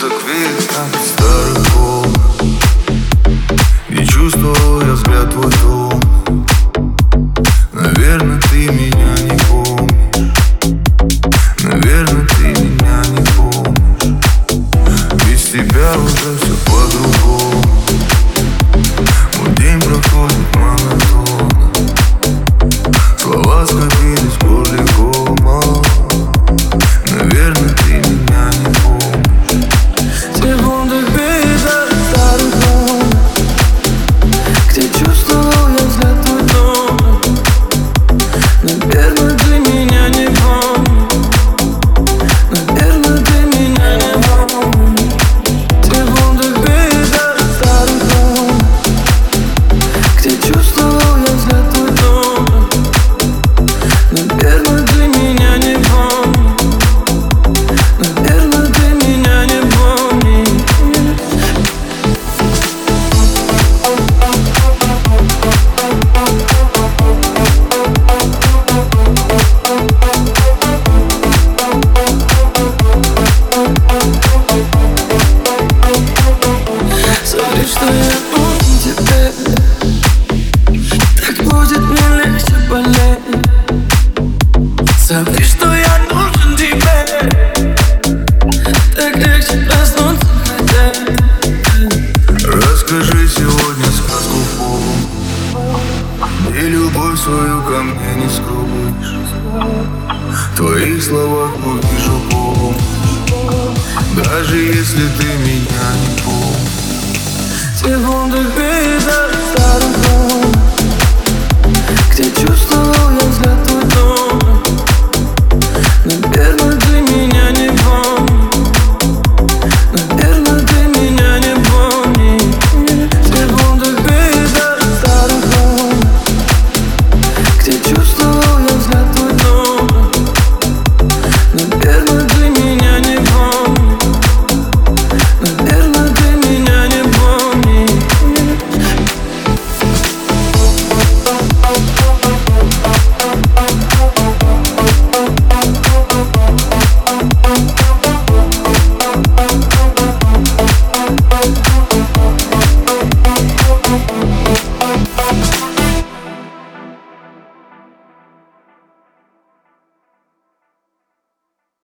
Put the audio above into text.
так видно Старый холм И чувствовал я взгляд твой дом. Наверное, ты меня не помнишь. Наверное, ты меня не помнишь. Без тебя уже все по-другому. Забыть, что я нужен тебе Так легче проснуться Расскажи сегодня сказку Богу И любовь свою ко мне не скроешь В твоих словах увижу Богу Даже если ты меня не помнишь. Sevondo güzel